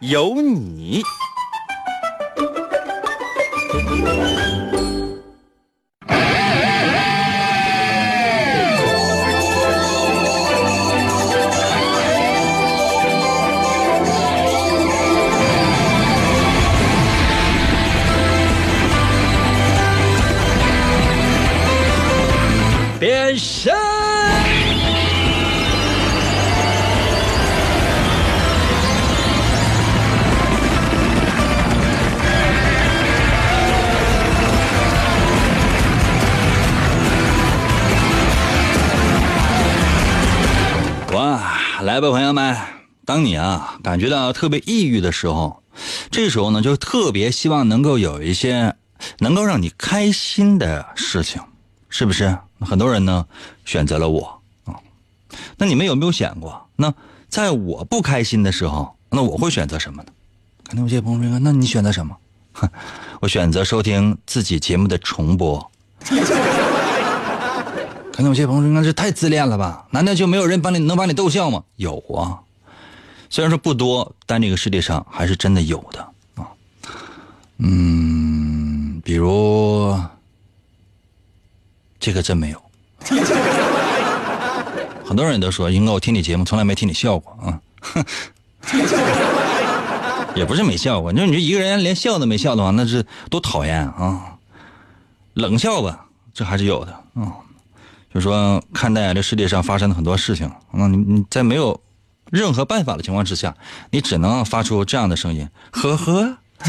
有你。来吧，朋友们！当你啊感觉到特别抑郁的时候，这时候呢就特别希望能够有一些能够让你开心的事情，是不是？很多人呢选择了我啊，那你们有没有想过？那在我不开心的时候，那我会选择什么呢？可能有些朋友说，那你选择什么？哼，我选择收听自己节目的重播。可能有些朋友说，那这太自恋了吧？难道就没有人把你能把你逗笑吗？有啊，虽然说不多，但这个世界上还是真的有的啊。嗯，比如这个真没有。很多人都说，英哥，我听你节目从来没听你笑过啊。也不是没笑过，你说你这一个人连笑都没笑的话，那是多讨厌啊！冷笑吧，这还是有的啊。就说看待这世界上发生的很多事情，嗯，你你在没有任何办法的情况之下，你只能发出这样的声音，呵呵。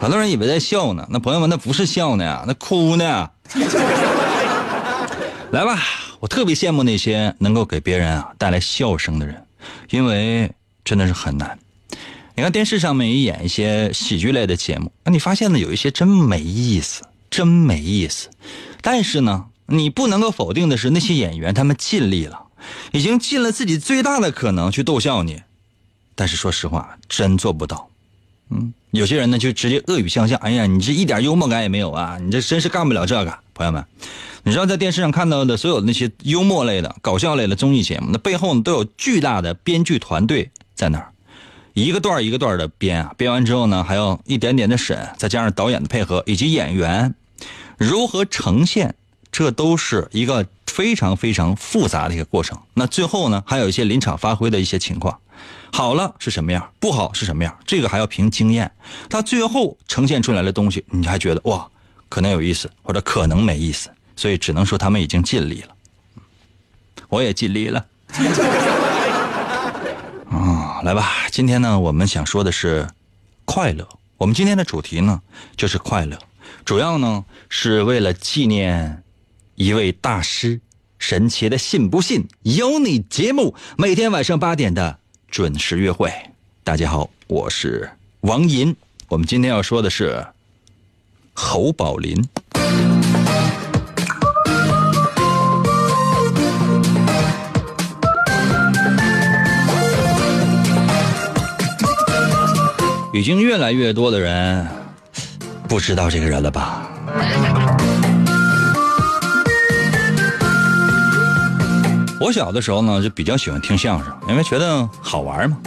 很多人以为在笑呢，那朋友们那不是笑呢，那哭呢。来吧，我特别羡慕那些能够给别人啊带来笑声的人，因为真的是很难。你看电视上面也演一些喜剧类的节目，那你发现呢有一些真没意思，真没意思。但是呢，你不能够否定的是，那些演员他们尽力了，已经尽了自己最大的可能去逗笑你。但是说实话，真做不到。嗯，有些人呢就直接恶语相向，哎呀，你这一点幽默感也没有啊，你这真是干不了这个。朋友们，你知道在电视上看到的所有那些幽默类的、搞笑类的综艺节目，那背后呢都有巨大的编剧团队在那儿，一个段一个段的编啊，编完之后呢还要一点点的审，再加上导演的配合以及演员。如何呈现，这都是一个非常非常复杂的一个过程。那最后呢，还有一些临场发挥的一些情况，好了是什么样，不好是什么样，这个还要凭经验。他最后呈现出来的东西，你还觉得哇，可能有意思，或者可能没意思。所以只能说他们已经尽力了，我也尽力了。啊，来吧，今天呢，我们想说的是快乐。我们今天的主题呢，就是快乐。主要呢是为了纪念一位大师，神奇的信不信有你节目，每天晚上八点的准时约会。大家好，我是王银，我们今天要说的是侯宝林。已经越来越多的人。不知道这个人了吧？我小的时候呢，就比较喜欢听相声，因为觉得好玩嘛。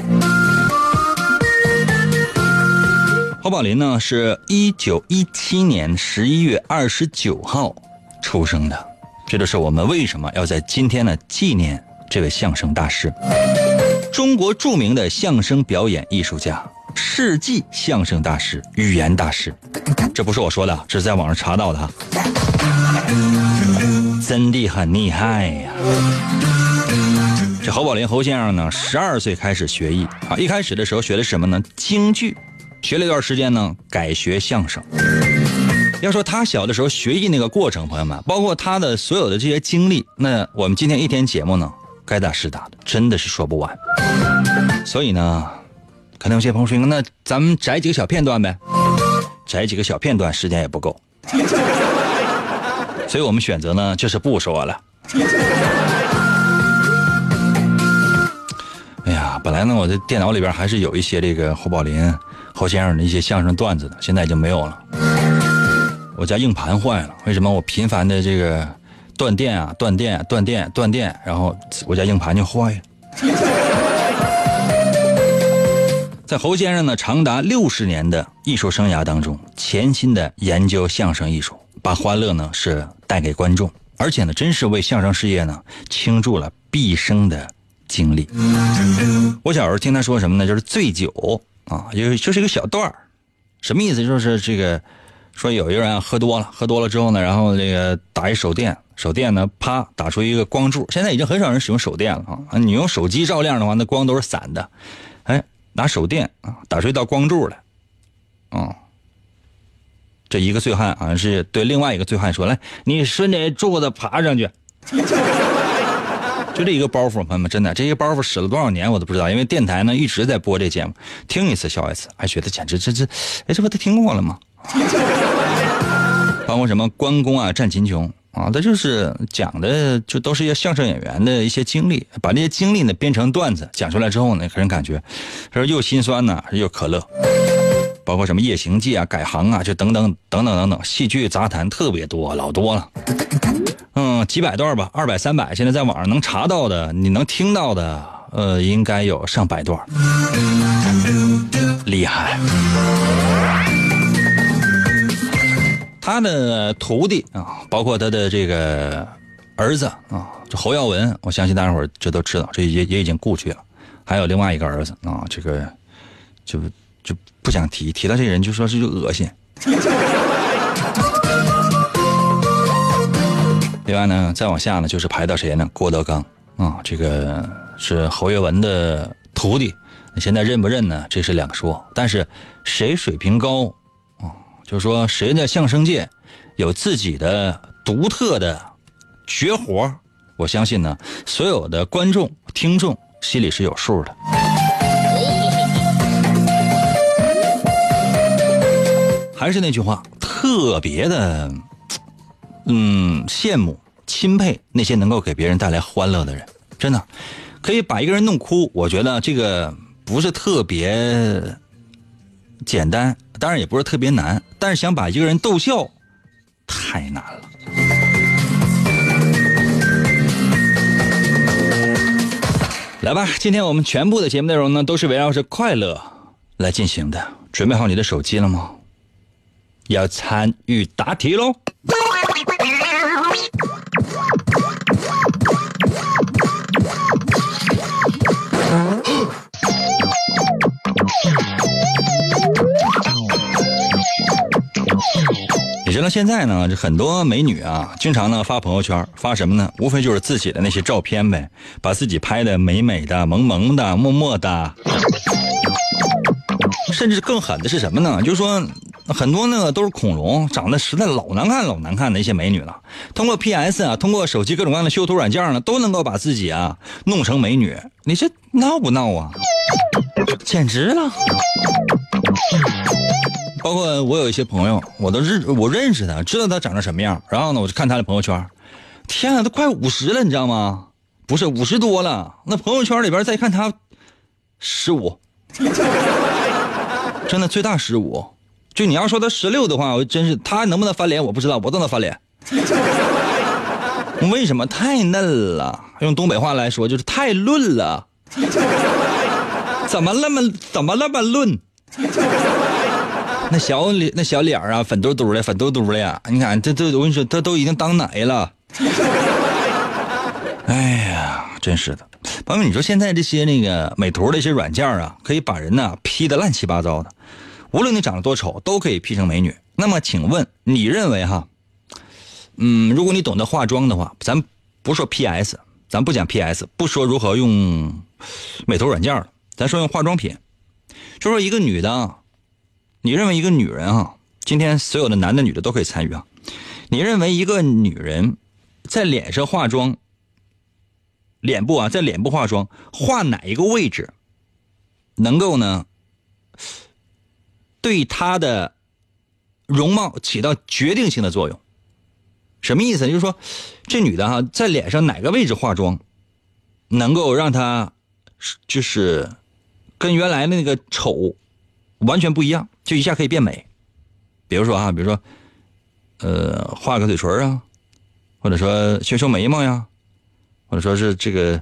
侯宝林呢，是一九一七年十一月二十九号出生的，这就是我们为什么要在今天呢纪念这位相声大师，中国著名的相声表演艺术家。世纪相声大师、语言大师，这不是我说的，这是在网上查到的哈，真的很厉害呀！这侯宝林侯先生呢，十二岁开始学艺啊，一开始的时候学的什么呢？京剧，学了一段时间呢，改学相声。要说他小的时候学艺那个过程，朋友们，包括他的所有的这些经历，那我们今天一天节目呢，该打是打的，真的是说不完。所以呢。可能有些朋友说，那咱们摘几个小片段呗，摘几个小片段，时间也不够，所以我们选择呢，就是不说了。哎呀，本来呢，我的电脑里边还是有一些这个侯宝林、侯先生的一些相声段子的，现在已经没有了。我家硬盘坏了，为什么我频繁的这个断电啊、断电、断电、断电，然后我家硬盘就坏了。在侯先生呢长达六十年的艺术生涯当中，潜心的研究相声艺术，把欢乐呢是带给观众，而且呢，真是为相声事业呢倾注了毕生的精力。我小时候听他说什么呢？就是醉酒啊，就就是一个小段，什么意思？就是这个说有一个人喝多了，喝多了之后呢，然后这个打一手电，手电呢啪打出一个光柱。现在已经很少人使用手电了啊，你用手机照亮的话，那光都是散的。拿手电啊打出一道光柱来，啊。这一个醉汉好像是对另外一个醉汉说：“来，你顺着柱子爬上去。”就这一个包袱，朋友们，真的，这一个包袱使了多少年我都不知道，因为电台呢一直在播这节目，听一次笑一次，还觉得简直这这，哎，这不都听过了吗？包括什么关公啊、战秦琼啊，他就是讲的就都是一些相声演员的一些经历，把这些经历呢编成段子讲出来之后呢，给人感觉说又心酸呢又可乐。包括什么《夜行记》啊、改行啊，就等等等等等等，戏剧杂谈特别多，老多了。嗯，几百段吧，二百三百，现在在网上能查到的，你能听到的，呃，应该有上百段，厉害。他的徒弟啊，包括他的这个儿子啊，这侯耀文，我相信大家伙这都知道，这也也已经故去了。还有另外一个儿子啊，这个就。就不想提，提到这人就说是就恶心。另外呢，再往下呢，就是排到谁呢？郭德纲啊，这个是侯耀文的徒弟。现在认不认呢？这是两说。但是谁水平高？就是说谁在相声界有自己的独特的绝活，我相信呢，所有的观众听众心里是有数的。还是那句话，特别的，嗯，羡慕、钦佩那些能够给别人带来欢乐的人。真的，可以把一个人弄哭，我觉得这个不是特别简单，当然也不是特别难。但是想把一个人逗笑，太难了。来吧，今天我们全部的节目内容呢，都是围绕着快乐来进行的。准备好你的手机了吗？要参与答题喽！知道现在呢，这很多美女啊，经常呢发朋友圈，发什么呢？无非就是自己的那些照片呗，把自己拍的美美的、萌萌的、默默的。甚至更狠的是什么呢？就是说。很多那个都是恐龙，长得实在老难看、老难看的一些美女了。通过 PS 啊，通过手机各种各样的修图软件呢，都能够把自己啊弄成美女。你这闹不闹啊？简直了！包括我有一些朋友，我都认我认识他，知道他长成什么样。然后呢，我就看他的朋友圈，天啊，都快五十了，你知道吗？不是五十多了，那朋友圈里边再看他，十五，真的最大十五。就你要说他十六的话，我真是他能不能翻脸我不知道，我都能翻脸。为什么太嫩了？用东北话来说就是太嫩了。怎么那么怎么那么嫩？那小脸那小脸啊，粉嘟嘟的，粉嘟嘟的呀！你看这这，我跟你说，他都已经当奶了。哎呀，真是的，朋友们，你说现在这些那个美图的一些软件啊，可以把人呢 P 的乱七八糟的。无论你长得多丑，都可以 P 成美女。那么，请问你认为哈？嗯，如果你懂得化妆的话，咱不说 PS，咱不讲 PS，不说如何用美图软件了，咱说用化妆品。就说一个女的，你认为一个女人啊？今天所有的男的女的都可以参与啊。你认为一个女人在脸上化妆，脸部啊，在脸部化妆，画哪一个位置能够呢？对她的容貌起到决定性的作用。什么意思？就是说，这女的哈，在脸上哪个位置化妆，能够让她就是跟原来的那个丑完全不一样，就一下可以变美。比如说啊，比如说，呃，画个嘴唇啊，或者说修修眉毛呀，或者说是这个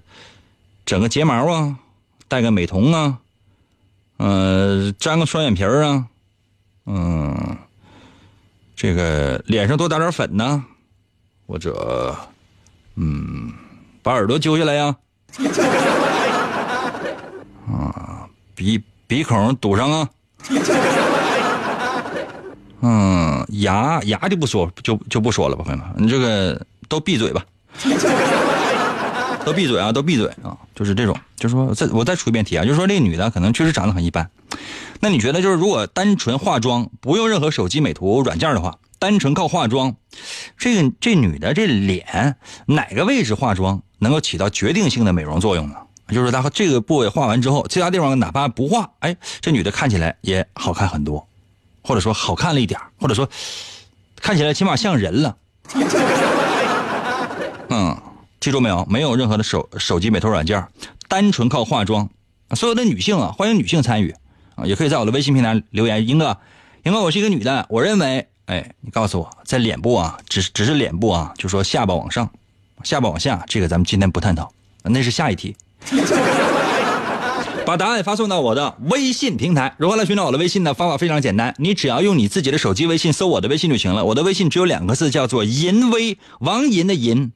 整个睫毛啊，戴个美瞳啊，呃，粘个双眼皮儿啊，嗯，这个脸上多打点粉呢。或者，嗯，把耳朵揪下来呀，啊，鼻鼻孔堵上啊，嗯，牙牙就不说，就就不说了吧，朋友们，你这个都闭嘴吧，都闭嘴啊，都闭嘴啊，就是这种，就是说，再我再出一遍题啊，就是说，这女的可能确实长得很一般，那你觉得，就是如果单纯化妆，不用任何手机美图软件的话？单纯靠化妆，这个这女的这脸哪个位置化妆能够起到决定性的美容作用呢？就是她这个部位化完之后，其他地方哪怕不化，哎，这女的看起来也好看很多，或者说好看了一点，或者说看起来起码像人了。嗯，记住没有？没有任何的手手机美图软件，单纯靠化妆。所有的女性啊，欢迎女性参与啊，也可以在我的微信平台留言。英哥，英哥，我是一个女的，我认为。哎，你告诉我，在脸部啊，只只是脸部啊，就说下巴往上，下巴往下，这个咱们今天不探讨，那是下一题。把答案发送到我的微信平台。如何来寻找我的微信呢？方法非常简单，你只要用你自己的手机微信搜我的微信就行了。我的微信只有两个字，叫做“淫微”，王银的银，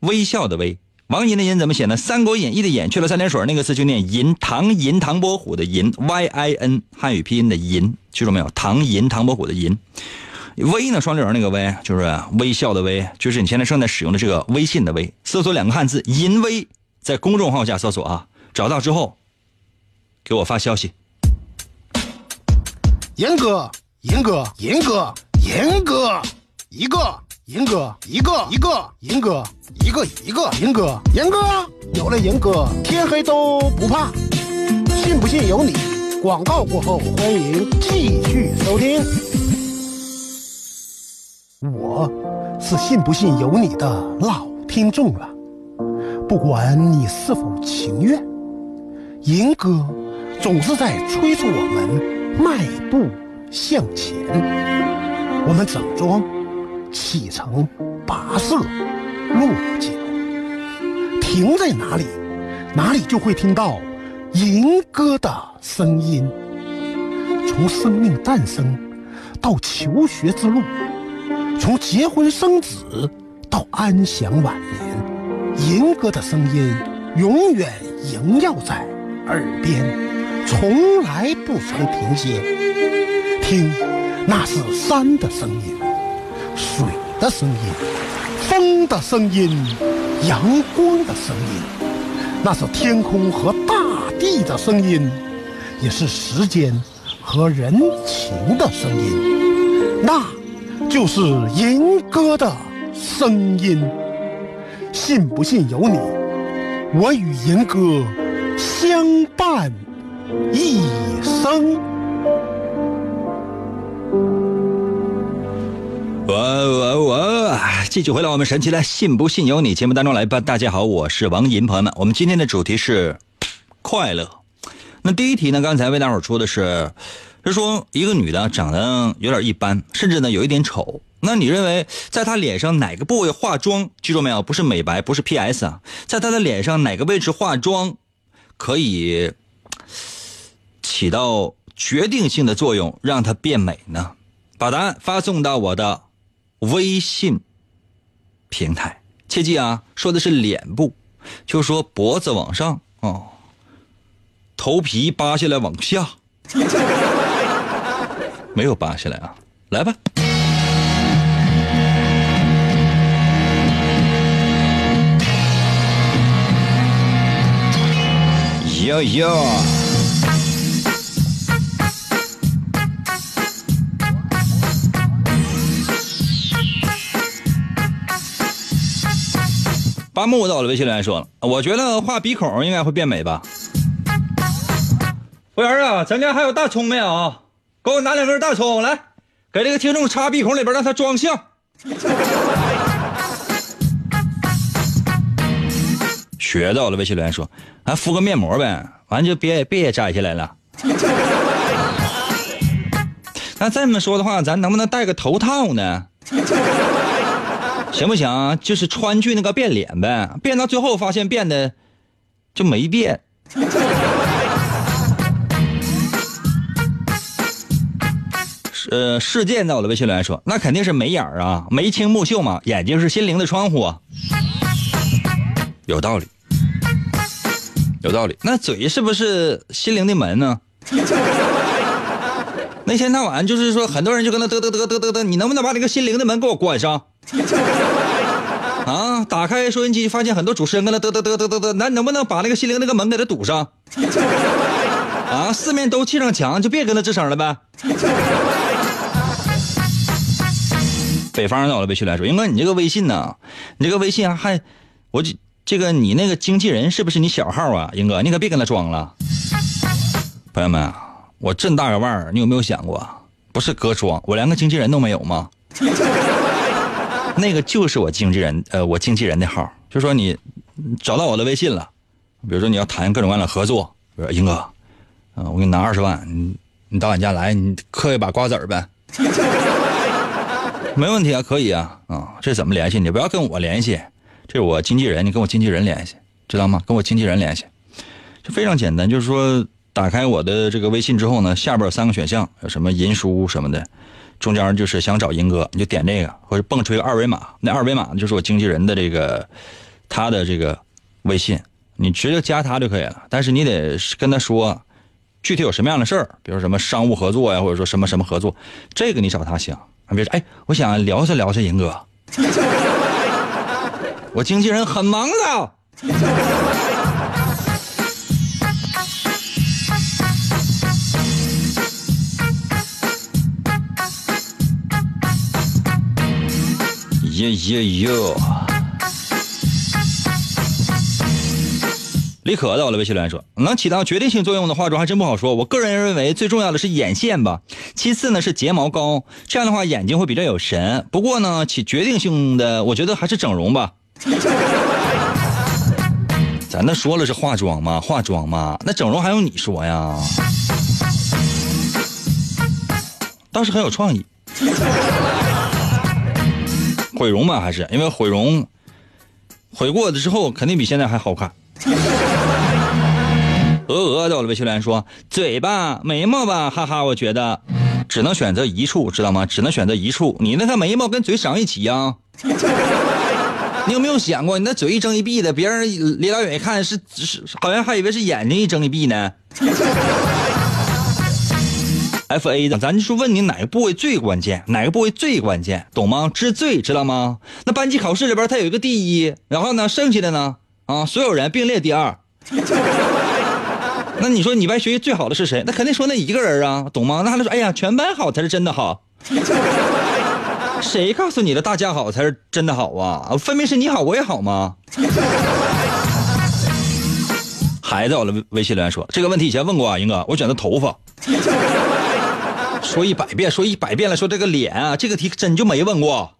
微笑的微。王银的银怎么写呢？《三国演义》的演去了三点水，那个字就念银。唐银，唐伯虎的银，Y I N，汉语拼音的银，记住没有？唐银，唐伯虎的银。微呢？双立人那个微，就是微笑的微，就是你现在正在使用的这个微信的微。搜索两个汉字“淫微”，在公众号下搜索啊，找到之后给我发消息。严哥，严哥，严哥，严哥，一个，严哥，一个，一个，严哥，一个，一个，严哥，严哥，有了严哥，天黑都不怕。信不信由你。广告过后，欢迎继续收听。我是信不信由你的老听众了，不管你是否情愿，银哥总是在催促我们迈步向前。我们整装启程跋涉落脚，停在哪里，哪里就会听到银哥的声音。从生命诞生到求学之路。从结婚生子到安享晚年，银哥的声音永远萦绕在耳边，从来不曾停歇。听，那是山的声音，水的声音，风的声音，阳光的声音，那是天空和大地的声音，也是时间和人情的声音。那。就是银哥的声音，信不信由你。我与银哥相伴一生。哇哇哇，继续回来我们神奇的“信不信由你”节目当中来吧。大家好，我是王银，朋友们，我们今天的主题是快乐。那第一题呢？刚才为大伙出的是。是说一个女的长得有点一般，甚至呢有一点丑。那你认为在她脸上哪个部位化妆？记住没有？不是美白，不是 PS 啊，在她的脸上哪个位置化妆可以起到决定性的作用，让它变美呢？把答案发送到我的微信平台。切记啊，说的是脸部，就说脖子往上哦，头皮扒下来往下。没有扒下来啊，来吧。哟哟，八木到了微信留言说了，我觉得画鼻孔应该会变美吧。服务员啊，咱家还有大葱没有？给我拿两根大葱来，给这个听众插鼻孔里边，让他装像。学到了，微信留言说，还敷个面膜呗，完就别别摘下来了。那这么说的话，咱能不能戴个头套呢？行不行？就是川剧那个变脸呗，变到最后发现变的就没变。呃，事件在我的微信留言说，那肯定是眉眼啊，眉清目秀嘛，眼睛是心灵的窗户啊，有道理，有道理。那嘴是不是心灵的门呢？那天那晚就是说，很多人就跟他嘚嘚嘚嘚嘚嘚，你能不能把那个心灵的门给我关上？啊，打开收音机，发现很多主持人跟他嘚嘚嘚嘚嘚嘚，那能不能把那个心灵那个门给他堵上？啊，四面都砌上墙，就别跟他吱声了呗。北方到了微信来说，英哥，你这个微信呢？你这个微信还，我这这个你那个经纪人是不是你小号啊？英哥，你可别跟他装了。朋友们，我这么大个腕儿，你有没有想过，不是哥装，我连个经纪人都没有吗？那个就是我经纪人，呃，我经纪人的号，就说你找到我的微信了，比如说你要谈各种各样的合作，比如说英哥，啊，我给你拿二十万，你你到俺家来，你嗑一把瓜子儿呗。没问题啊，可以啊，啊，这怎么联系？你不要跟我联系，这是我经纪人，你跟我经纪人联系，知道吗？跟我经纪人联系，就非常简单，就是说打开我的这个微信之后呢，下边有三个选项，有什么银书什么的，中间就是想找银哥，你就点这个，或者蹦出一个二维码，那二维码就是我经纪人的这个他的这个微信，你直接加他就可以了，但是你得跟他说具体有什么样的事儿，比如什么商务合作呀，或者说什么什么合作，这个你找他行。别说，哎，我想聊下聊下，银哥，我经纪人很忙的。耶耶哟！李可到了微信留言说：“能起到决定性作用的化妆还真不好说。我个人认为最重要的是眼线吧，其次呢是睫毛膏，这样的话眼睛会比较有神。不过呢，起决定性的，我觉得还是整容吧。咱那说了是化妆嘛，化妆嘛，那整容还用你说呀？倒是很有创意。毁容吧，还是因为毁容，毁过的之后肯定比现在还好看。”鹅鹅到了魏秋莲说：“嘴巴、眉毛吧，哈哈，我觉得只能选择一处，知道吗？只能选择一处。你那个眉毛跟嘴长一起呀？你有没有想过，你那嘴一睁一闭的，别人离老远一看是是，好像还以为是眼睛一睁一闭呢。F A 的，咱就说问你哪个部位最关键，哪个部位最关键，懂吗？知最知道吗？那班级考试里边它有一个第一，然后呢，剩下的呢，啊，所有人并列第二。”那你说你班学习最好的是谁？那肯定说那一个人啊，懂吗？那还能说，哎呀，全班好才是真的好。谁告诉你的？大家好才是真的好啊？分明是你好我也好吗？孩子，我的微信留言说这个问题以前问过啊，英哥，我选择头发。说一百遍，说一百遍了，说这个脸啊，这个题真就没问过。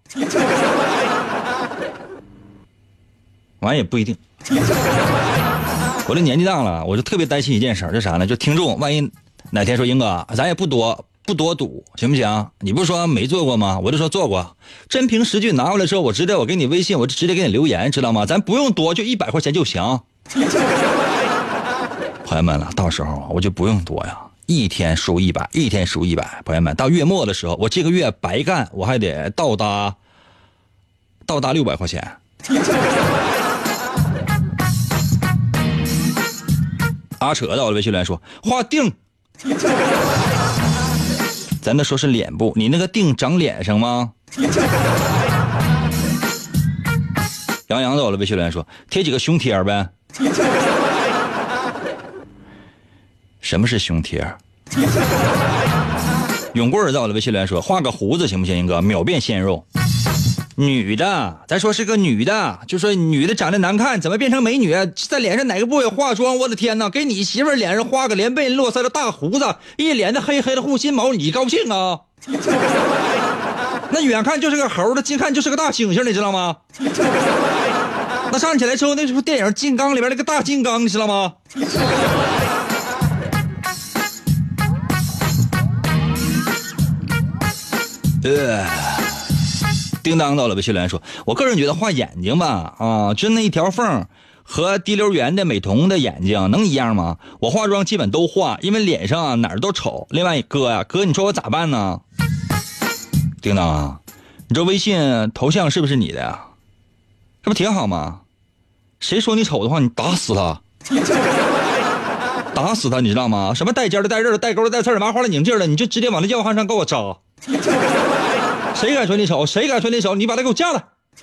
完也不一定。我这年纪大了，我就特别担心一件事，就啥呢？就听众万一哪天说英哥，咱也不多不多赌，行不行？你不是说没做过吗？我就说做过，真凭实据拿过来之后，我直接我给你微信，我就直接给你留言，知道吗？咱不用多，就一百块钱就行。朋友们了，到时候我就不用多呀，一天输一百，一天输一百。朋友们，到月末的时候，我这个月白干，我还得到达到达六百块钱。阿扯到了微信来说画腚，咱那说是脸部，你那个腚长脸上吗？杨洋到了微信来说贴几个胸贴呗。什么是胸贴？永贵在我的微信来说画个胡子行不行？英哥秒变鲜肉。女的，咱说是个女的，就说女的长得难看，怎么变成美女？在脸上哪个部位化妆？我的天哪！给你媳妇脸上画个连背络腮的大胡子，一脸的黑黑的护心毛，你高兴啊？那远看就是个猴的，近看就是个大猩猩，你知道吗？那站起来之后，那是不电影《金刚》里边那个大金刚，你知道吗？呃，叮当到了，微信留言说：“我个人觉得画眼睛吧，啊，就那一条缝和滴溜圆的美瞳的眼睛能一样吗？我化妆基本都画，因为脸上啊哪儿都丑。另外，哥呀，哥，你说我咋办呢？叮当啊，你这微信头像是不是你的呀？这不挺好吗？谁说你丑的话，你打死他，打死他，你知道吗？什么带尖的、带刃的、带钩的、带刺的、麻花的、拧劲的，你就直接往那要害上给我扎。” 谁敢说你丑？谁敢说你丑？你把他给我嫁了。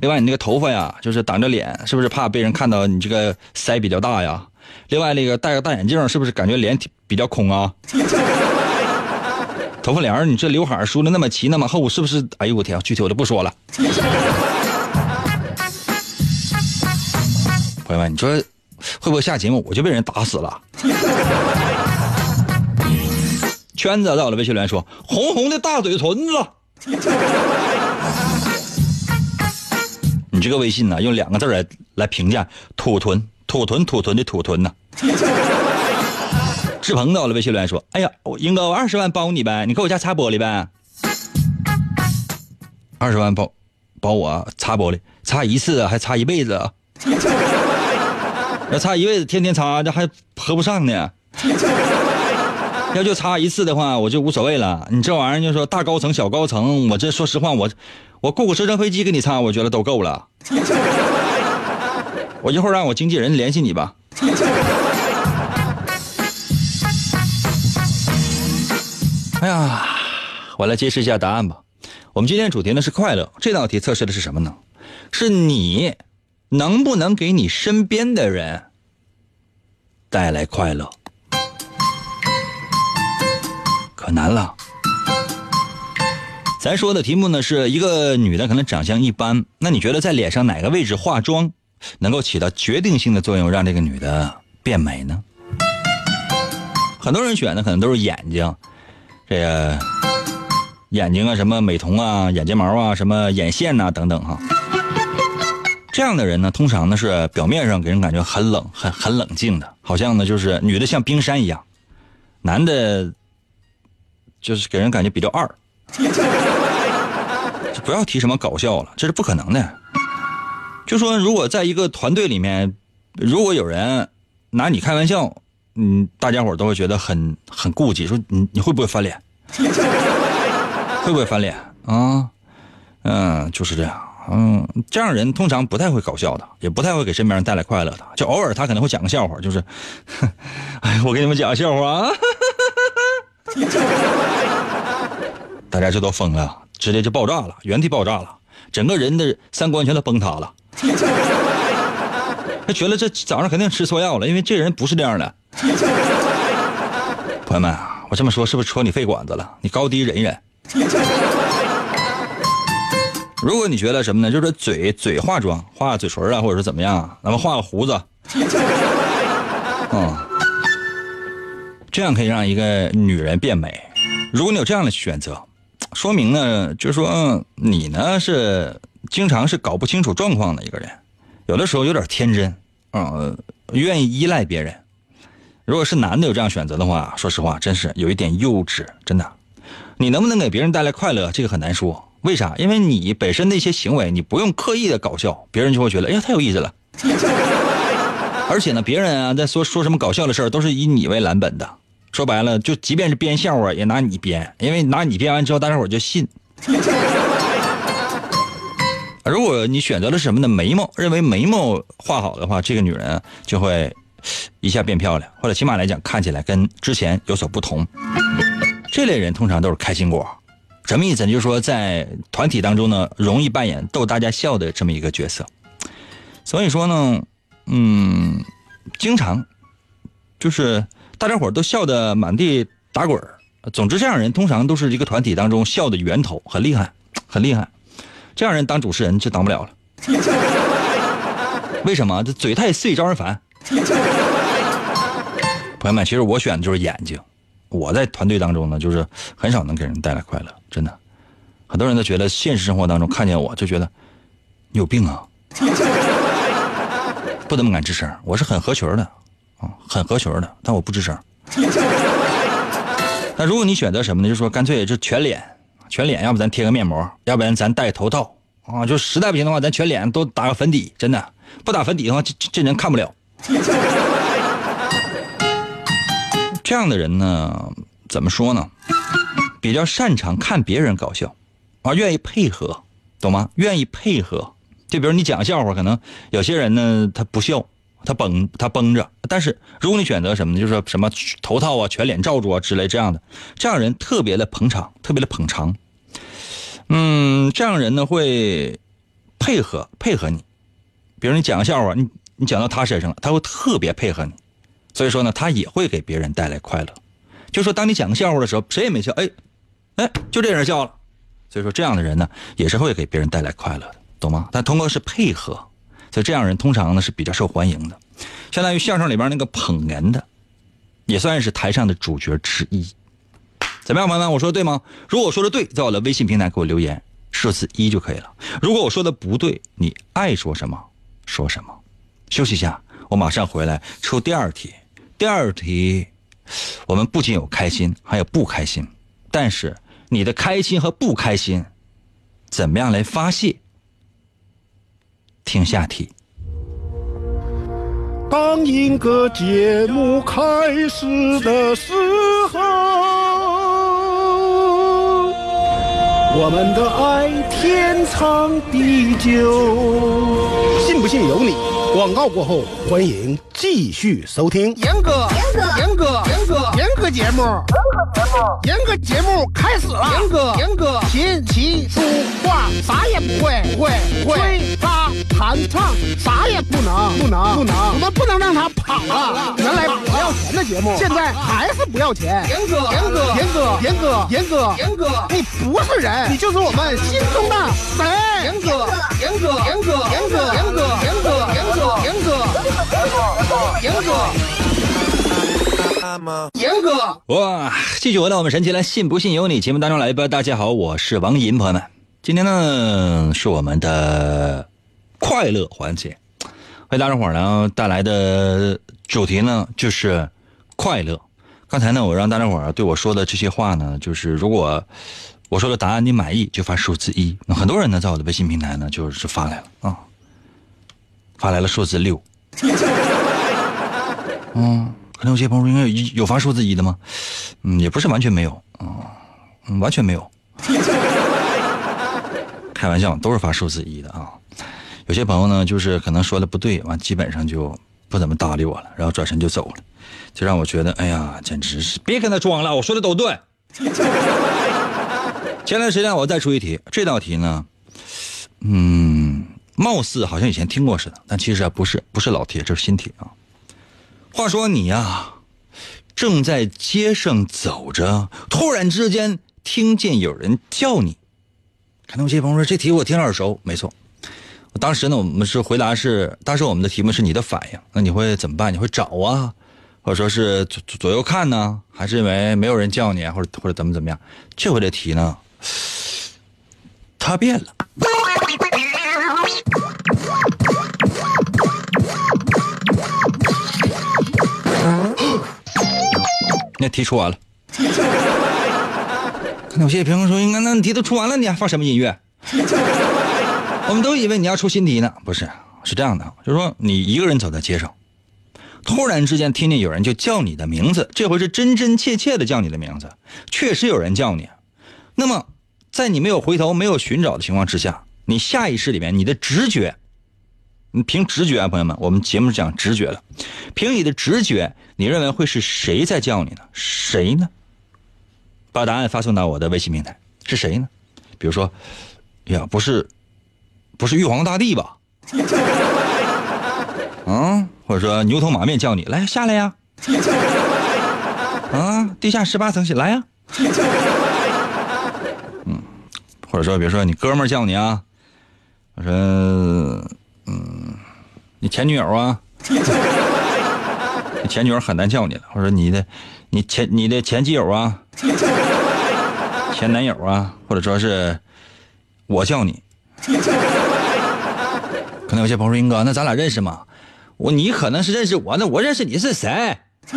另外，你那个头发呀，就是挡着脸，是不是怕被人看到你这个腮比较大呀？另外，那个戴个大眼镜，是不是感觉脸比较空啊？头发帘你这刘海梳的那么齐那么厚，是不是？哎呦我天，具体我就不说了。朋友们，你说会不会下节目我就被人打死了？圈子到了，微信留言说：“红红的大嘴唇子。”你这个微信呢，用两个字来来评价：土屯，土屯，土屯的土屯呢。志鹏到了，微信留言说：“哎呀，英哥，我二十万包你呗，你给我家擦玻璃呗。二十万包，包我擦玻璃，擦一次还擦一辈子啊，要擦一辈子，天天擦，这还合不上呢。”要就擦一次的话，我就无所谓了。你这玩意儿就说大高层、小高层，我这说实话，我我雇个直升飞机给你擦，我觉得都够了。我一会儿让我经纪人联系你吧。哎呀，我来揭示一下答案吧。我们今天主题呢是快乐，这道题测试的是什么呢？是你能不能给你身边的人带来快乐。可难了。咱说的题目呢，是一个女的可能长相一般，那你觉得在脸上哪个位置化妆能够起到决定性的作用，让这个女的变美呢？很多人选的可能都是眼睛，这个眼睛啊，什么美瞳啊、眼睫毛啊、什么眼线呐等等哈。这样的人呢，通常呢是表面上给人感觉很冷、很很冷静的，好像呢就是女的像冰山一样，男的。就是给人感觉比较二，就不要提什么搞笑了，这是不可能的。就说如果在一个团队里面，如果有人拿你开玩笑，嗯，大家伙都会觉得很很顾忌，说你你会不会翻脸？会不会翻脸啊？嗯，就是这样。嗯，这样人通常不太会搞笑的，也不太会给身边人带来快乐的。就偶尔他可能会讲个笑话，就是，哎，我给你们讲个笑话啊。大家这都疯了，直接就爆炸了，原地爆炸了，整个人的三观全都崩塌了。他觉得这早上肯定吃错药了，因为这人不是这样的。朋友们，我这么说是不是戳你肺管子了？你高低忍一忍。如果你觉得什么呢？就是嘴嘴化妆，画嘴唇啊，或者是怎么样，咱们画个胡子。嗯。这样可以让一个女人变美。如果你有这样的选择，说明呢，就是说你呢是经常是搞不清楚状况的一个人，有的时候有点天真，嗯，愿意依赖别人。如果是男的有这样选择的话，说实话，真是有一点幼稚，真的。你能不能给别人带来快乐，这个很难说。为啥？因为你本身的一些行为，你不用刻意的搞笑，别人就会觉得，哎呀，太有意思了。而且呢，别人啊在说说什么搞笑的事儿，都是以你为蓝本的。说白了，就即便是编笑话，也拿你编，因为拿你编完之后，大家伙就信。如果你选择了什么呢？眉毛，认为眉毛画好的话，这个女人就会一下变漂亮，或者起码来讲，看起来跟之前有所不同。这类人通常都是开心果，什么意思呢？就是说在团体当中呢，容易扮演逗大家笑的这么一个角色。所以说呢，嗯，经常就是。大家伙都笑得满地打滚总之，这样人通常都是一个团体当中笑的源头，很厉害很厉害。这样人当主持人就当不了了。为什么？这嘴太碎，招人烦。朋友们，其实我选的就是眼睛。我在团队当中呢，就是很少能给人带来快乐，真的。很多人都觉得现实生活当中看见我就觉得你有病啊，不怎么敢吱声。我是很合群的，很合群的，但我不吱声。那如果你选择什么呢？就说干脆就全脸，全脸，要不咱贴个面膜，要不然咱戴头套啊。就实在不行的话，咱全脸都打个粉底，真的不打粉底的话，这这人看不了。这样的人呢，怎么说呢？比较擅长看别人搞笑，啊，愿意配合，懂吗？愿意配合。就比如你讲笑话，可能有些人呢他不笑，他绷他绷着。但是如果你选择什么呢？就是说什么头套啊、全脸罩住啊之类这样的，这样人特别的捧场，特别的捧场。嗯，这样人呢会配合配合你。比如你讲个笑话，你你讲到他身上了，他会特别配合你。所以说呢，他也会给别人带来快乐。就说当你讲个笑话的时候，谁也没笑，哎，哎，就这人笑了。所以说这样的人呢，也是会给别人带来快乐的，懂吗？但通过是配合，所以这样人通常呢是比较受欢迎的，相当于相声里边那个捧哏的，也算是台上的主角之一。怎么样，朋友们？我说的对吗？如果我说的对，在我的微信平台给我留言，数字一就可以了。如果我说的不对，你爱说什么说什么。休息一下，我马上回来出第二题。第二题，我们不仅有开心，还有不开心。但是你的开心和不开心，怎么样来发泄？听下题。当一个节目开始的时候，我们的爱天长地久。信不信由你。广告过后，欢迎继续收听。严哥，严哥，严哥，严哥，严哥节目，严哥节目开始了。严哥，严哥，琴棋书画啥也不会，不会，不会。吹拉弹唱啥也不能，不能，不能。我们不能让他跑了。原来不要钱的节目，现在还是不要钱。严哥，严哥，严哥，严哥，严哥，严哥，你不是人，你就是我们心中的神。严哥，严哥，严哥，严哥，严哥，严哥，严哥。严哥，严哥，严哥，哇！继续回到我们神奇来信不信由你节目当中来吧。大家好，我是王银，朋友们，今天呢是我们的快乐环节，为大家伙呢带来的主题呢就是快乐。刚才呢我让大家伙对我说的这些话呢，就是如果我说的答案你满意，就发数字一。那很多人呢在我的微信平台呢就是发来了啊。发来了数字六，嗯，可能有些朋友应该有有发数字一的吗？嗯，也不是完全没有，嗯，完全没有，开玩笑，都是发数字一的啊。有些朋友呢，就是可能说的不对，完基本上就不怎么搭理我了，然后转身就走了，就让我觉得，哎呀，简直是别跟他装了，我说的都对。前段时间我再出一题，这道题呢，嗯。貌似好像以前听过似的，但其实啊不是，不是老题，这是新题啊。话说你呀，正在街上走着，突然之间听见有人叫你。可能有些朋友说这题我听耳熟，没错。当时呢，我们是回答是，当时我们的题目是你的反应，那你会怎么办？你会找啊，或者说是左左右看呢，还是因为没有人叫你，或者或者怎么怎么样？这回的题呢，它变了。那题出完了，有些评论说：“应该那题都出完了，你还放什么音乐？” 我们都以为你要出新题呢，不是？是这样的，就是说你一个人走在街上，突然之间听见有人就叫你的名字，这回是真真切切的叫你的名字，确实有人叫你。那么，在你没有回头、没有寻找的情况之下，你下意识里面，你的直觉。你凭直觉啊，朋友们，我们节目讲直觉的。凭你的直觉，你认为会是谁在叫你呢？谁呢？把答案发送到我的微信平台。是谁呢？比如说，呀，不是，不是玉皇大帝吧？啊，或者说牛头马面叫你来下来呀？啊，地下十八层来呀？嗯，或者说比如说你哥们儿叫你啊，我说嗯，你前女友啊，你前女友很难叫你了，我说你的你前你的前基友啊，前男友啊，或者说是我叫你，可能有些朋友说英哥，那咱俩认识吗？我你可能是认识我，那我认识你是谁？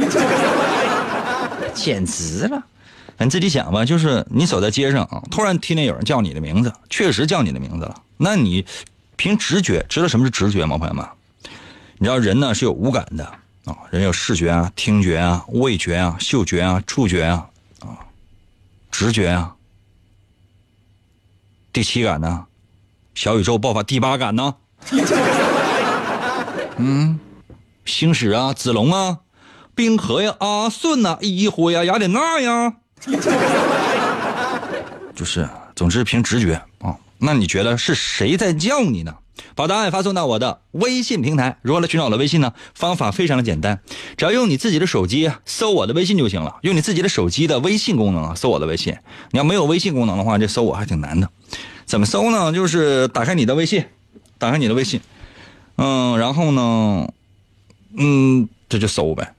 简直了！你自己想吧，就是你走在街上啊，突然听见有人叫你的名字，确实叫你的名字了，那你凭直觉知道什么是直觉吗，朋友们？你知道人呢是有五感的啊，人有视觉啊、听觉啊、味觉啊、嗅觉啊、触觉啊啊、直觉啊。第七感呢？小宇宙爆发第八感呢？嗯，星矢啊，子龙啊。冰河呀，阿顺呐，一辉呀，雅典娜呀，就是，总之凭直觉啊。那你觉得是谁在叫你呢？把答案发送到我的微信平台。如何来寻找我的微信呢？方法非常的简单，只要用你自己的手机搜我的微信就行了。用你自己的手机的微信功能啊，搜我的微信。你要没有微信功能的话，这搜我还挺难的。怎么搜呢？就是打开你的微信，打开你的微信，嗯，然后呢，嗯，这就搜呗。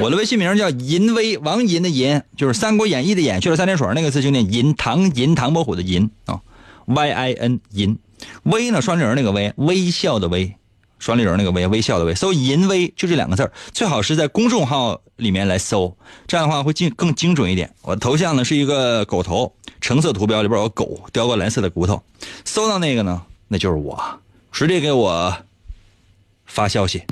我的微信名叫银威，王银的银就是《三国演义》的演，去了三点水那个字就念银，唐银唐伯虎的银啊，Y I N 银，微呢双立人那个微，微笑的微，双立人那个微，微笑的微，搜银威就这两个字最好是在公众号里面来搜，这样的话会精更精准一点。我头像呢是一个狗头，橙色图标里边有狗叼个蓝色的骨头，搜到那个呢，那就是我，直接给我发消息。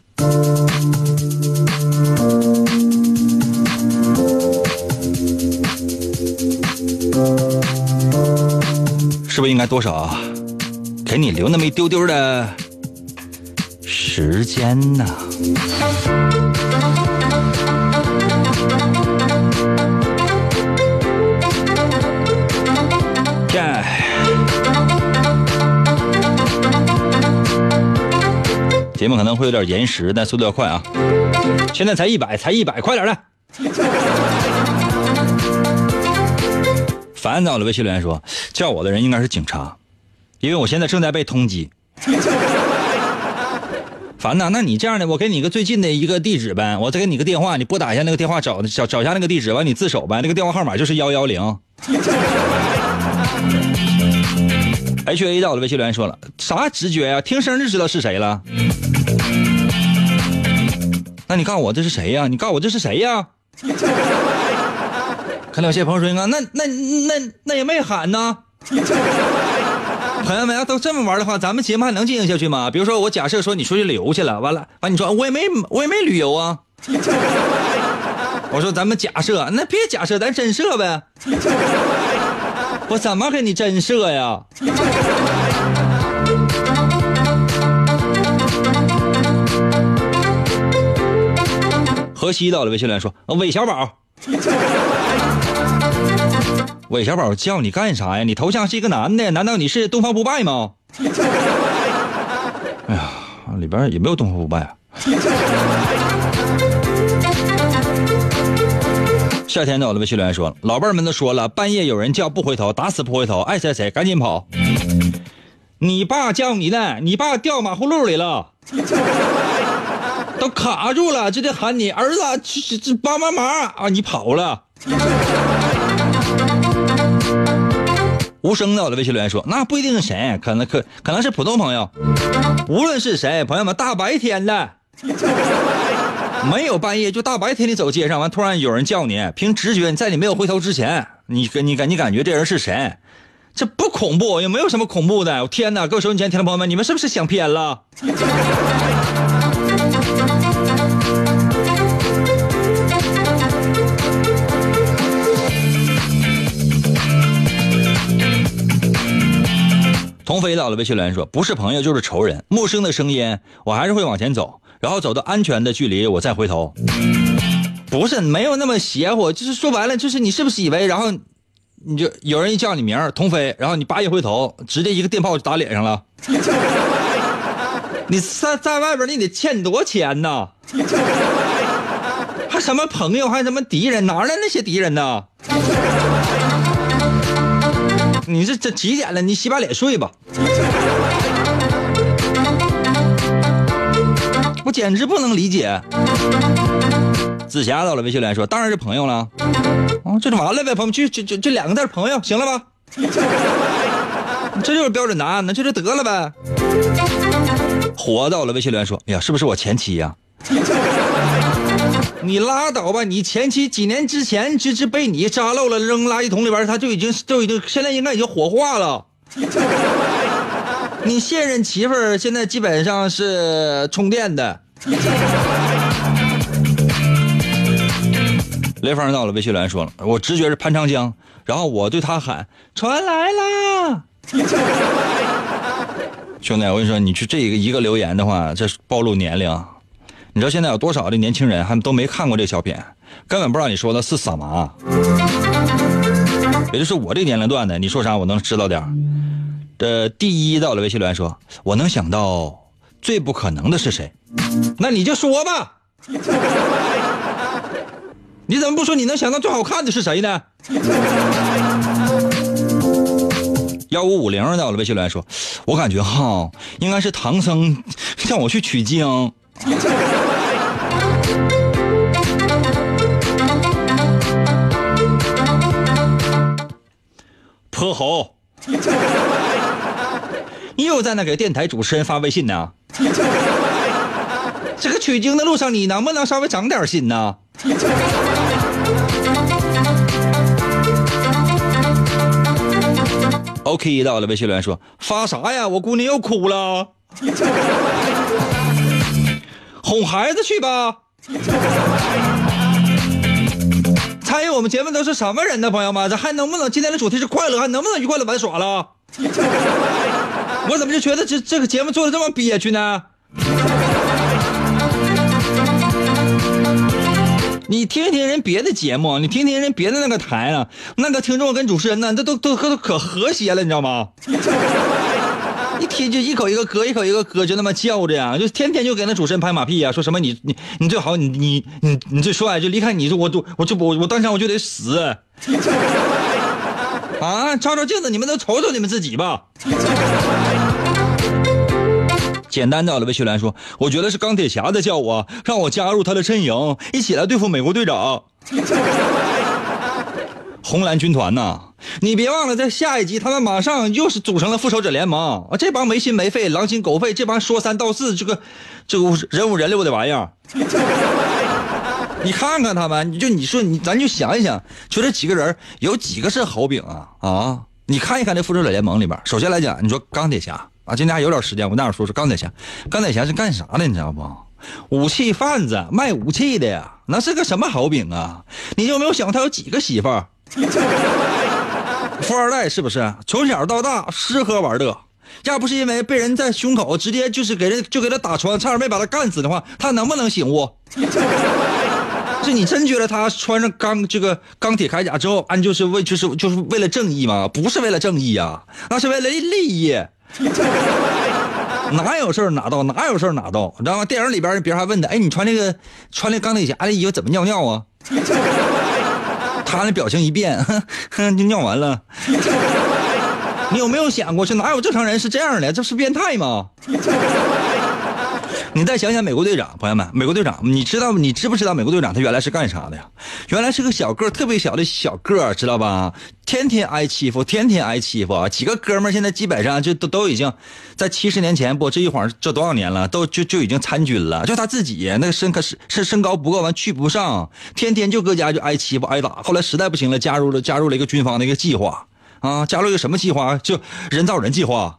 不应该多少给你留那么一丢丢的时间呢？节目可能会有点延时，但速度要快啊！现在才一百，才一百，快点的！烦躁的微信留言说：“叫我的人应该是警察，因为我现在正在被通缉。”烦呐，那你这样的，我给你一个最近的一个地址呗，我再给你个电话，你拨打一下那个电话，找找找一下那个地址，完你自首呗，那个电话号码就是幺幺零。H A 到的，微信留言说了啥直觉呀？听声就知道是谁了。那你告诉我这是谁呀？你告诉我这是谁呀？看到有些朋友说：“那那那那也没喊呢。”朋友们要都这么玩的话，咱们节目还能进行下去吗？比如说，我假设说你出去旅游去了，完了完你说我也没我也没旅游啊。我说咱们假设，那别假设，咱真设呗。我怎么给你真设呀？河西到了，微信来说：“韦小宝，韦小宝叫你干啥呀？你头像是一个男的，难道你是东方不败吗？” 哎呀，里边也没有东方不败啊。夏天到了，微信留言说：“老辈们都说了，半夜有人叫不回头，打死不回头，爱谁谁赶紧跑。你爸叫你的，你爸掉马葫芦里了，都卡住了，就得喊你儿子，这这帮帮忙啊！你跑了。”无声的我的，微信留言说：“那不一定是谁，可能可可能是普通朋友。无论是谁，朋友们，大白天的。”没有半夜，就大白天你走街上，完突然有人叫你，凭直觉，在你没有回头之前，你你感你感觉这人是谁？这不恐怖，也没有什么恐怖的。我天哪，各位收音机前听众朋友们，你们是不是想偏了？童飞到了，微信留言说：“不是朋友就是仇人，陌生的声音，我还是会往前走。”然后走到安全的距离，我再回头。不是没有那么邪乎，就是说白了，就是你是不是以为，然后你就有人一叫你名儿，童飞，然后你叭一回头，直接一个电炮就打脸上了。你在在外边，你得欠多钱呐？还什么朋友，还什么敌人？哪来那些敌人呢？你这这几点了？你洗把脸睡吧。我简直不能理解。紫霞到了，微信来说：“当然是朋友了。”哦，这就完了呗，朋友，就就就这两个字，朋友，行了吧？这就是标准答案那，这就得了呗。活到了，微信留言说：“哎呀，是不是我前妻呀？”你拉倒吧！你前妻几年之前就是被你扎漏了，扔垃圾桶里边，他就已经就已经现在应该已经火化了。你现任媳妇儿现在基本上是充电的。雷锋到了，微信留言说了，我直觉是潘长江，然后我对他喊：“船来啦！” 兄弟，我跟你说，你去这一个一个留言的话，这暴露年龄。你知道现在有多少的年轻人还都没看过这小品，根本不知道你说的是什么。也就是我这年龄段的，你说啥我能知道点儿这第一到了微信留言说，我能想到最不可能的是谁？那你就说吧。你怎么不说你能想到最好看的是谁呢？幺五五零到了微信留言说，我感觉哈应该是唐僧让我去取经。泼猴，你又在那给电台主持人发微信呢？这个取经的路上，你能不能稍微长点心呢？OK，到了，微信留言说发啥呀？我姑娘又哭了。哄孩子去吧。参与我们节目都是什么人呢，朋友们？这还能不能？今天的主题是快乐，还能不能愉快的玩耍了？我怎么就觉得这这个节目做的这么憋屈呢？你听听人别的节目，你听听人别的那个台啊，那个听众跟主持人呢，这都都都可和谐了，你知道吗？一听就一口一个哥，一口一个哥，就那么叫着呀，就天天就给那主持人拍马屁呀，说什么你你你最好你你你你最帅，就离开你我就我就我我当场我就得死，啊！照照镜子，你们都瞅瞅你们自己吧。简单的，魏学兰说，我觉得是钢铁侠在叫我，让我加入他的阵营，一起来对付美国队长。红蓝军团呐，你别忘了，在下一集他们马上又是组成了复仇者联盟啊！这帮没心没肺、狼心狗肺，这帮说三道四，这个这个人五人六的玩意儿，你看看他们，你就你说你，咱就想一想，就这几个人有几个是好饼啊啊！你看一看这复仇者联盟里边，首先来讲，你说钢铁侠啊，今天还有点时间，我待会说说钢铁侠。钢铁侠是干啥的？你知道不？武器贩子，卖武器的呀，那是个什么好饼啊？你有没有想过他有几个媳妇儿？富二代是不是？从小到大吃喝玩乐，要不是因为被人在胸口直接就是给人就给他打穿，差点没把他干死的话，他能不能醒悟？是你真觉得他穿上钢这个钢铁铠甲之后，俺就是为就是就是为了正义吗？不是为了正义呀，那是为了利益。哪有事哪到，哪有事哪到，你知道吗？电影里边别人还问他，哎，你穿那个穿那钢铁侠的衣服怎么尿尿啊？他那表情一变，哼，就尿完了。你有没有想过，这哪有正常人是这样的？这是变态吗？你再想想美国队长，朋友们，美国队长，你知道你知不知道美国队长他原来是干啥的呀？原来是个小个特别小的小个知道吧？天天挨欺负，天天挨欺负。几个哥们现在基本上就都都已经在七十年前不，这一晃这多少年了，都就就已经参军了。就他自己那个身可是是身高不够，完去不上，天天就搁家就挨欺负挨打。后来实在不行了，加入了加入了一个军方的一个计划啊，加入一个什么计划？就人造人计划。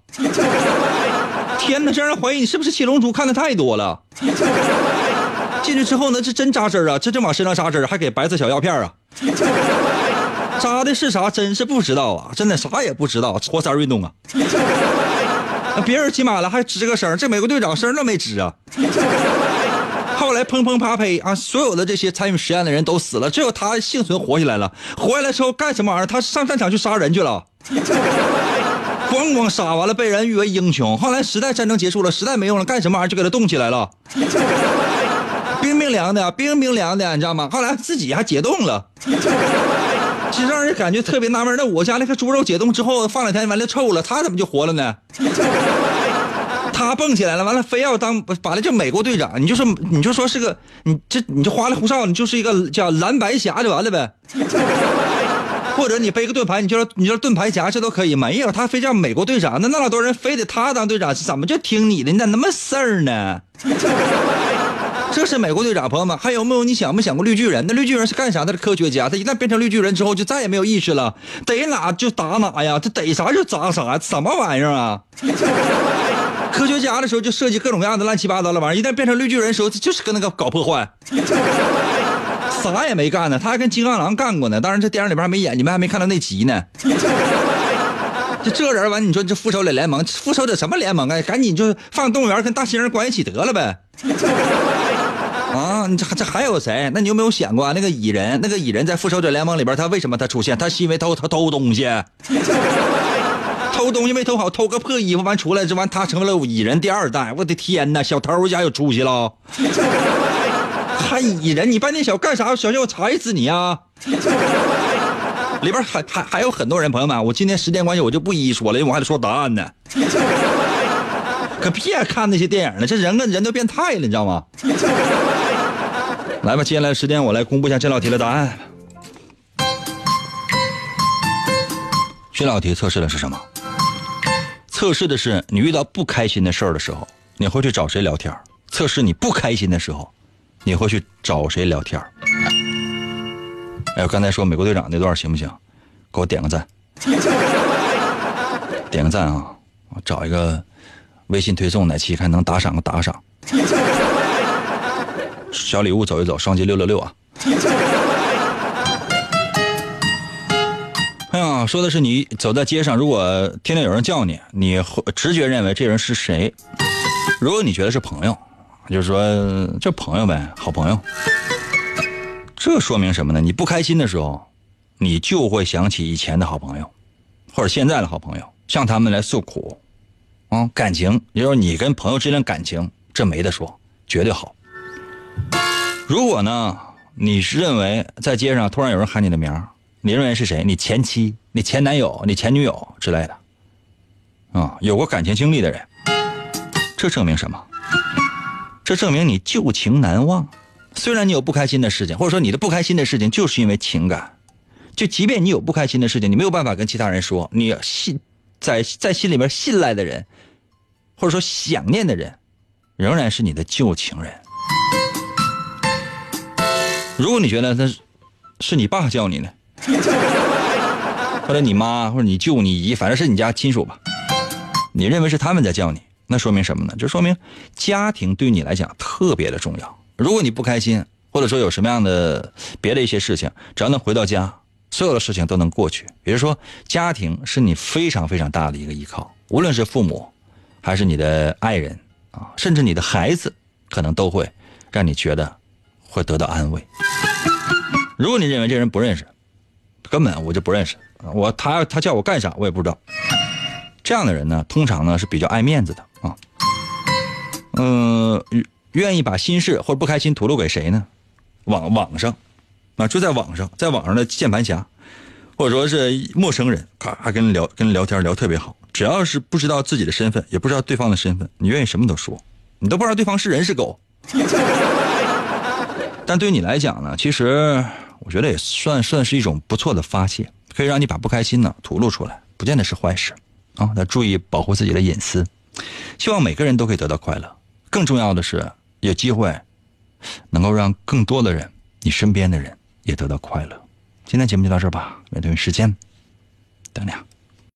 天哪，这让人怀疑你是不是七龙珠看的太多了。进去之后呢，这真扎针啊，这正往身上扎针，还给白色小药片啊。扎的是啥？真是不知道啊，真的啥也不知道。活塞运动啊，别人骑马了还吱个声，这美国队长声都没吱啊。后来砰砰啪呸啊，所有的这些参与实验的人都死了，只有他幸存活下来了。活下来之后干什么玩意儿？他上战场去杀人去了。咣咣杀完了，被人誉为英雄。后来实在战争结束了，实在没用了，干什么玩意儿就给他冻起来了，冰冰凉的，冰冰凉的，你知道吗？后来自己还解冻了，这让人感觉特别纳闷。那我家那个猪肉解冻之后放两天，完了臭了，他怎么就活了呢？他蹦起来了，完了非要当把那叫美国队长，你就说你就说是个你这你就花里胡哨，你就是一个叫蓝白侠就完了呗。或者你背个盾牌，你就说你说盾牌侠这都可以，没有他非叫美国队长，那那么多人非得他当队长，怎么就听你的？你咋那么事儿呢？这是美国队长，朋友们，还有没有？你想没想过绿巨人？那绿巨人是干啥的？科学家。他一旦变成绿巨人之后，就再也没有意识了，逮哪就打哪呀，他逮啥就砸啥，什么玩意儿啊？科学家的时候就设计各种各样的乱七八糟的玩意儿，一旦变成绿巨人的时候，就是跟那个搞破坏，啥也没干呢。他还跟金刚狼干过呢，当然这电影里边还没演，你们还没看到那集呢。就这人完，你说这复仇者联盟，复仇者什么联盟啊？赶紧就放动物园跟大猩猩关一起得了呗。啊，你这这还有谁？那你有没有想过那个蚁人？那个蚁人在复仇者联盟里边，他为什么他出现？他是因为偷他偷东西，偷东西没偷好，偷个破衣服完出来这完，他成为了蚁人第二代。我的天哪，小偷家有出息了！还蚁人，你半天小干啥？小心我踩死你啊！里边还还还有很多人，朋友们，我今天时间关系我就不一一说了，因为我还得说答案呢。可别看那些电影了，这人跟人都变态了，你知道吗？来吧，接下来的时间我来公布一下这道题的答案。这道题测试的是什么？测试的是你遇到不开心的事儿的时候，你会去找谁聊天？测试你不开心的时候，你会去找谁聊天？哎，刚才说美国队长那段行不行？给我点个赞，点个赞啊！我找一个。微信推送哪期看能打赏个打赏，小礼物走一走，双击六六六啊！哎呀，说的是你走在街上，如果听见有人叫你，你直觉认为这人是谁？如果你觉得是朋友，就是说这朋友呗，好朋友。这说明什么呢？你不开心的时候，你就会想起以前的好朋友，或者现在的好朋友，向他们来诉苦。啊，感情，也就是你跟朋友之间的感情，这没得说，绝对好。如果呢，你是认为在街上突然有人喊你的名你认为是谁？你前妻、你前男友、你前女友之类的，啊，有过感情经历的人，这证明什么？这证明你旧情难忘。虽然你有不开心的事情，或者说你的不开心的事情就是因为情感，就即便你有不开心的事情，你没有办法跟其他人说，你信在在心里面信赖的人。或者说想念的人，仍然是你的旧情人。如果你觉得他是你爸叫你呢，或者你妈，或者你舅、你姨，反正是你家亲属吧，你认为是他们在叫你，那说明什么呢？就说明家庭对你来讲特别的重要。如果你不开心，或者说有什么样的别的一些事情，只要能回到家，所有的事情都能过去。也就是说，家庭是你非常非常大的一个依靠，无论是父母。还是你的爱人啊，甚至你的孩子，可能都会让你觉得会得到安慰。如果你认为这人不认识，根本我就不认识，我他他叫我干啥我也不知道。这样的人呢，通常呢是比较爱面子的啊。嗯，愿意把心事或者不开心吐露给谁呢？网网上啊，就在网上，在网上的键盘侠，或者说是陌生人，咔跟人聊，跟人聊天聊特别好。只要是不知道自己的身份，也不知道对方的身份，你愿意什么都说，你都不知道对方是人是狗。但对你来讲呢，其实我觉得也算算是一种不错的发泄，可以让你把不开心呢吐露出来，不见得是坏事啊。要注意保护自己的隐私。希望每个人都可以得到快乐，更重要的是有机会能够让更多的人，你身边的人也得到快乐。今天节目就到这儿吧，面对时间，等你啊。